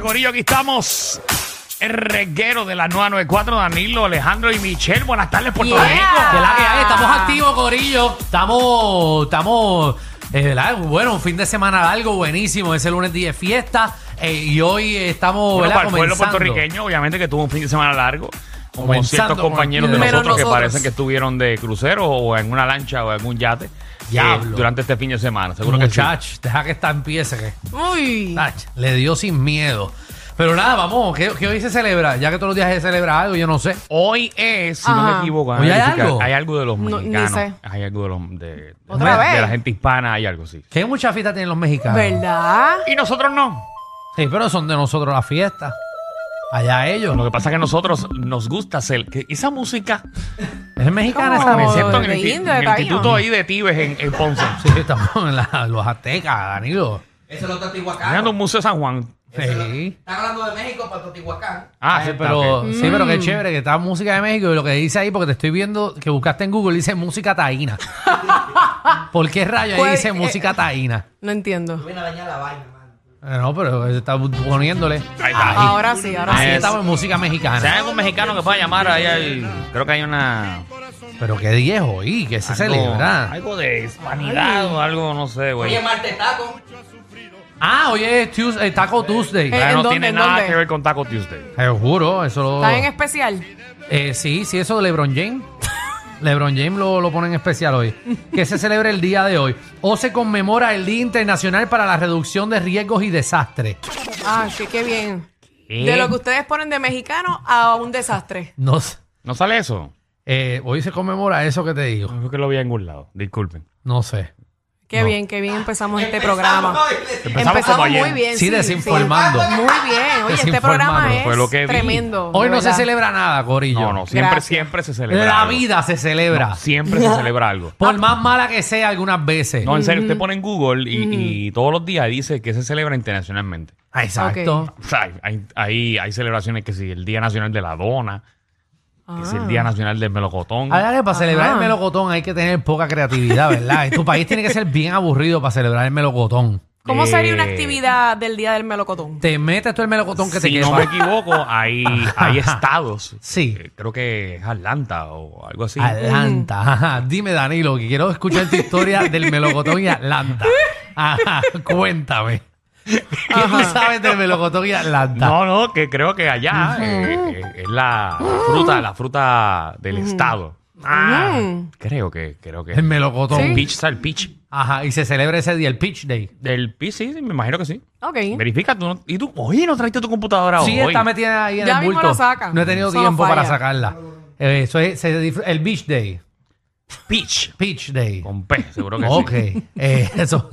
Corillo, aquí estamos. El reguero de la 994, Danilo, Alejandro y Michelle. Buenas tardes, Puerto Yeah. Rico. Que la que hay, estamos activos, Corillo. Estamos, estamos, eh, ¿verdad? Bueno, un fin de semana largo, buenísimo. Ese lunes día de fiesta. eh, y hoy estamos, Bueno, ¿verdad? para el pueblo Comenzando. puertorriqueño, obviamente que tuvo un fin de semana largo. Como Comenzando ciertos con compañeros el de pie nosotros, que parecen que estuvieron de crucero o en una lancha o en un yate. Eh, Diablo. durante este fin de semana. Seguro que sí. Muchach, deja que esta empiece. Que, Uy. Ach, le dio sin miedo. Pero nada, vamos, ¿qué, qué hoy se celebra? Ya que todos los días se celebra algo, yo no sé. Hoy es, si no me Ajá. equivoco, ¿Hoy hay verificar, algo? hay algo de los No, ni mexicanos. sé. Hay algo de, los, de, ¿Otra de- vez? de la gente hispana, hay algo, sí. Que mucha fiesta tienen los mexicanos. ¿Verdad? Y nosotros no. Sí, pero son de nosotros las fiestas. Allá ellos. Lo que pasa es que a nosotros nos gusta hacer que esa música, Es mexicana esa me siento en el, indio, en instituto ahí de Tibes en, en Ponce. Sí, estamos en la- los aztecas, Danilo. Eso es lo Teotihuacán. Mirando un museo de San Juan. Sí. Están hablando de México para Teotihuacán. Ah, Eh, sí, pero, sí, pero qué chévere que está música de México y lo que dice ahí, porque te estoy viendo que buscaste en Google, dice música taína. ¿Por qué rayo ahí Pues, dice eh, música taína? No entiendo. Viene a dañar la vaina, no, pero está poniéndole. Ahí está. Ahora sí, ahora Ahí sí. estamos en música Si hay mexicana. algún mexicano que pueda llamar ahí al- Creo que hay una... Pero qué día es hoy, que se algo- celebra. Algo de hispanidad o algo, no sé, güey. Oye, Marte Taco. Ah, hoy es Tuesday, Taco Tuesday. Eh, Ah, ¿en no dónde, tiene en nada dónde? que ver con Taco Tuesday. Te juro, eso lo... ¿Está en especial? Eh, sí, sí, eso de LeBron James. LeBron James lo, lo pone en especial hoy. Que se celebra el día de hoy. O se conmemora el Día Internacional para la Reducción de Riesgos y Desastres. Ah, sí, qué bien. ¿Qué? De lo que ustedes ponen de mexicano a un desastre. No sé. ¿No sale eso? Eh, hoy se conmemora eso que te digo. Creo que lo vi en algún lado. Disculpen. No sé. Qué No. bien, qué bien empezamos este programa. Empezamos como ayer. muy bien. Sí, desinformando. Muy bien. Oye, este programa es Fue lo que tremendo. Hoy no se celebra nada, Corillo. No, no, siempre, Gracias. siempre se celebra. La algo. vida se celebra. No, siempre se celebra algo. Por más mala que sea algunas veces. No, en serio, usted pone en Google y, y todos los días dice que se celebra internacionalmente. Ah, Exacto. O sea, hay, hay, hay celebraciones que sí, el Día Nacional de la Dona, que es Ah. el Día Nacional del Melocotón. Ahora que para celebrar el melocotón hay que tener poca creatividad, ¿verdad? En tu país tiene que ser bien aburrido para celebrar el melocotón. ¿Cómo Eh, sería una actividad del Día del Melocotón? Te metes tú el melocotón que te si no me equivoco, hay, hay estados. Sí. eh, creo que es Atlanta o algo así. Atlanta. Ajá. Dime, Danilo, que quiero escuchar tu historia del melocotón y Atlanta. Ajá. Cuéntame. ¿Qué tú sabes del melocotón y Atlanta? No, no, que creo que allá eh, eh, es la fruta, la fruta del estado. Ah, Creo que, creo que. el melocotón. El peach, ¿sabes? El peach. Ajá. Y se celebra ese día, el Pitch Day. Del peach, sí, sí, me imagino que sí. Ok. Verifica tú. no- y tú, oye, no trajiste tu computadora Sí, hoy. está metida ahí en Ya el mismo bulto. la saca. No he tenido Eso no tiempo para falla. sacarla. Eh, eso es se el Beach Day. Peach. Pitch Day. Con P, seguro que Ok. sí. Eh, eso.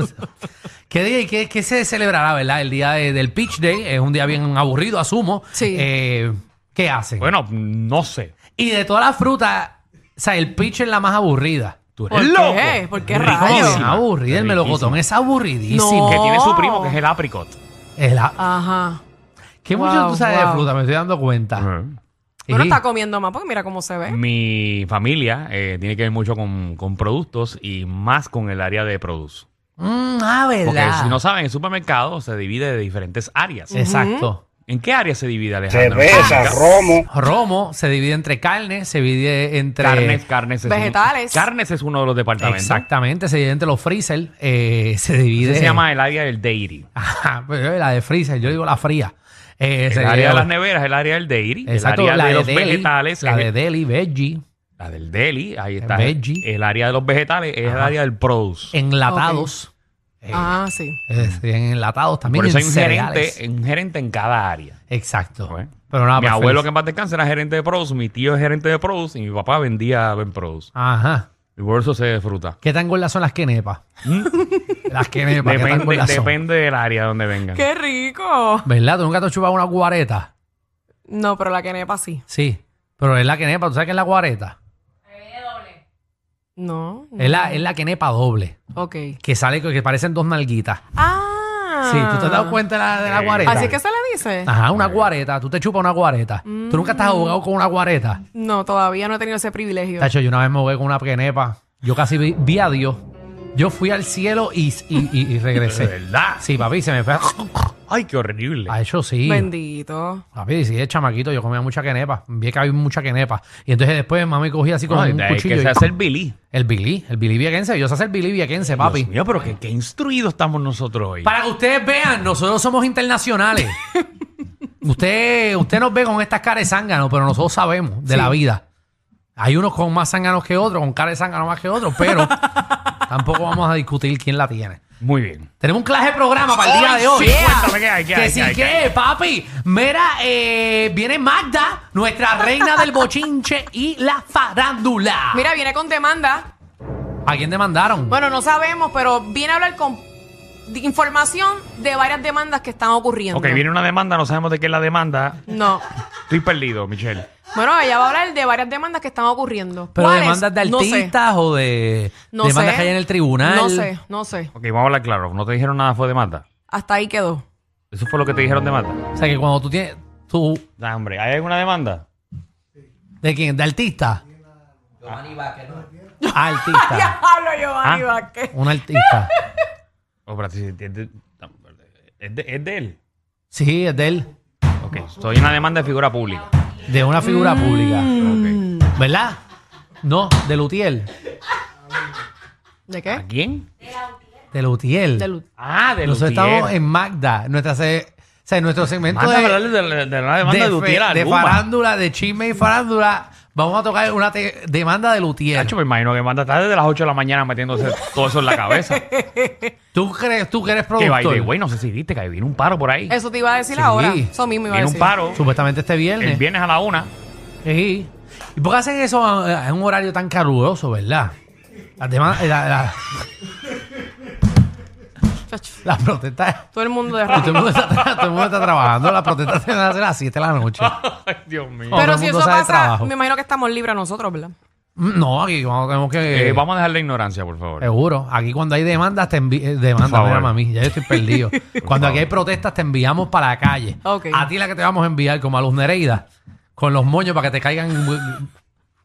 ¿Qué día y qué, qué se celebrará, verdad? El día de- del Pitch Day. Es un día bien aburrido, asumo. Sí. Eh, ¿Qué hacen? Bueno, no sé. Y de todas las frutas, o sea, el pitch es la más aburrida. Tú ¿Por eres qué? loco. ¿Por qué Riquísima. rayos? Es aburrida. El melocotón Riquísima. es aburridísimo. No. Que tiene su primo, que es el apricot. Es la- Ajá. ¿Qué Wow, mucho tú sabes de wow. fruta? Me estoy dando cuenta. Bueno, Y- está comiendo más porque mira cómo se ve. Mi familia eh, tiene que ver mucho con, con productos y más con el área de produce. Mm, ah, Porque ¿verdad? si no saben, el supermercado se divide de diferentes áreas. Exacto. ¿En qué área se divide, Alejandro? cerveza, romo. Romo se divide entre carne, se divide entre... Carnes, carnes. es Vegetales. carnes es uno de los departamentos. Exactamente, se divide entre los freezer, eh, se divide... Ese se llama el área del dairy. Ajá, pero la de freezer, yo digo la fría. Eh, El se área divide- de las neveras, el área del dairy. Exacto, el área la de, de, los deli, vegetales. la es de el- deli, veggie, la del deli, ahí está. Veggie. El área de los vegetales es el área del produce. enlatados. Eh, Ah, sí. eh, en enlatados también. Por eso en hay un cereales. gerente, un gerente en cada área. Exacto. Pero nada, mi pues, abuelo que en paz descanse era gerente de produce, mi tío es gerente de produce y mi papá vendía Ben Produce. Ajá. Y por eso se disfruta. ¿Qué tan gordas son las quenepas? las quenepas, ¿qué tan Depende, depende del área donde vengan. ¡Qué rico! ¿Verdad? ¿Tú nunca te has chupado una guareta? No, pero la quenepa sí. Sí. Pero es la quenepa. ¿Tú sabes qué es la guareta? No. Es la, es la quenepa doble. Ok. Que sale, que parecen dos nalguitas. Ah. Sí, ¿tú te has dado cuenta de la, de la Eh. guareta? Así que se le dice. Ajá, una guareta. Tú te chupas una guareta. ¿Tú nunca estás ahogado con una guareta? No, todavía no he tenido ese privilegio. Tacho, yo una vez me ahogué con una quenepa. Yo casi vi, vi a Dios. Yo fui al cielo y, y, y- y regresé. De verdad. Sí, papi, se me fue. Ay, qué horrible. A eso sí. Bendito. Papi, sí, de chamaquito yo comía mucha quenepa. Vi que había mucha quenepa. Y entonces después mami cogía así con Ay, un de cuchillo. que y- se hace el bilí. El Billy, el Billy viequense. Yo sé hacer Billy viequense, papi. Dios mío, pero qué, qué instruidos estamos nosotros hoy. Para que ustedes vean, nosotros somos internacionales. usted, usted nos ve con estas caras de zángano, pero nosotros sabemos de Sí. la vida. Hay unos con más zánganos que otros, con cara de zángano más que otros, pero tampoco vamos a discutir quién la tiene. Muy bien. Tenemos un clase de programa para el día de hoy. Cuéntame qué hay, qué que hay, sí, qué que, hay. papi. Mira, eh, viene Magda, nuestra reina del bochinche y la farándula. Mira, viene con demanda. ¿A quién demandaron? Bueno, no sabemos, pero viene a hablar con de- información de varias demandas que están ocurriendo. Ok, viene una demanda, no sabemos de qué es la demanda. No. Estoy perdido, Michelle. Bueno, ella va a hablar de varias demandas que están ocurriendo. ¿Pero ¿Cuáles? demandas de No sé. artistas o de No demandas sé. que hay en el tribunal? No sé, no sé. Ok, vamos a hablar claro. No te dijeron nada, fue demanda. Hasta ahí quedó. Eso fue lo que te dijeron demanda. O sea, que cuando tú tienes... Tú, Ah, hombre, ¿hay alguna demanda? ¿De quién? ¿De artista? Giovanni Vázquez, ¿no? Ah, artista. Ya hablo Giovanni Ah. Vázquez. Un artista. Oh, espérate, si- es de, es de- es de él. Sí, es de él. Ok, soy una demanda de figura pública. De una figura pública. Ok. ¿Verdad? No, de Lutiel. ¿De ¿A qué? quién? De Lutiel. De Lu- Ah, de Nosotros Lutier. estamos en Magda. Nuestra se- o sea, en nuestro segmento Manda a de, hablarle de, la- de la demanda de, de, Lutier fe- a de Luma. farándula, de chisme y farándula, vamos a tocar una te- demanda de Lutier. Nacho, me imagino que manda está desde las 8 de la mañana metiéndose todo eso en la cabeza. ¿Tú crees, tú que eres que by productor? the way, no sé si viste que ahí viene un paro por ahí. Eso te iba a decir Sí. ahora. Eso mismo iba a Viene un decir. paro. Supuestamente este viernes. El viernes a la una. Sí. ¿Y por qué hacen eso a- en un horario tan caluroso, verdad? Las demandas, la, la, Chacho, las protestas... Todo el mundo de Todo el, radio. mundo está, todo el mundo está trabajando. Las protestas se van a hacer a las 7 de la noche. Ay, Dios mío. todo Pero el si mundo eso sale de pasa, trabajo. me imagino que estamos libres nosotros, ¿verdad? Mm, No, aquí vamos, tenemos que... Eh, vamos a dejar la ignorancia, por favor. Seguro. Aquí cuando hay demandas te Por favor. mira, mami. Ya yo estoy perdido. cuando aquí hay protestas te enviamos para la calle. Ok. A ti la que te vamos a enviar, como a Luz Nereida, con los moños para que te caigan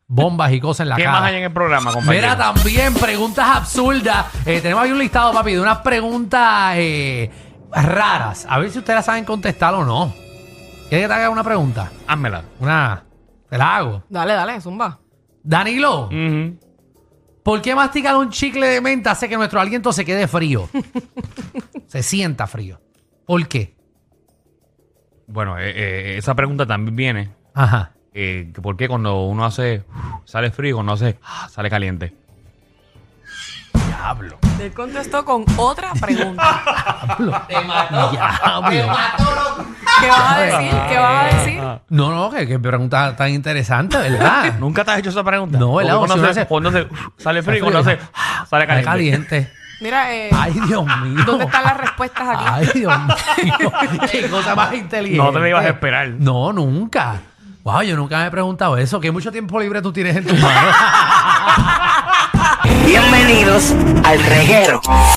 bombas y cosas en la ¿Qué cara. más hay en el programa, compañero? Mira, también preguntas absurdas. Eh, tenemos ahí un listado, papi, de unas preguntas eh, raras. A ver si ustedes las saben contestar o no. ¿Quieres que te haga una pregunta? Házmela. Una. Te la hago. Dale, dale, zumba. Danilo, Ujú. ¿por qué masticar un chicle de menta hace que nuestro aliento se quede frío? se sienta frío. ¿Por qué? Bueno, eh, eh, esa pregunta también viene. Ajá. Eh, que ¿Por qué cuando uno hace sale frío, cuando hace sale caliente? Diablo. Él contestó con otra pregunta. Te mató. Diablo. Te mató. ¿Qué vas a decir? ¿Qué vas a decir? No, no, que, que pregunta tan interesante, ¿verdad? ¿Nunca te has hecho esa pregunta? No, ¿verdad? Porque Cuando, uno hace, cuando hace, sale frío, cuando hace sale Sale caliente. caliente. Mira, eh, Ay, Dios mío. ¿dónde están las respuestas aquí? Ay, Dios mío. Qué cosa más inteligente. No te me ibas a esperar. No, nunca. Wow, yo nunca me he preguntado eso. ¿Qué mucho tiempo libre tú tienes en tus manos? Bienvenidos al reguero.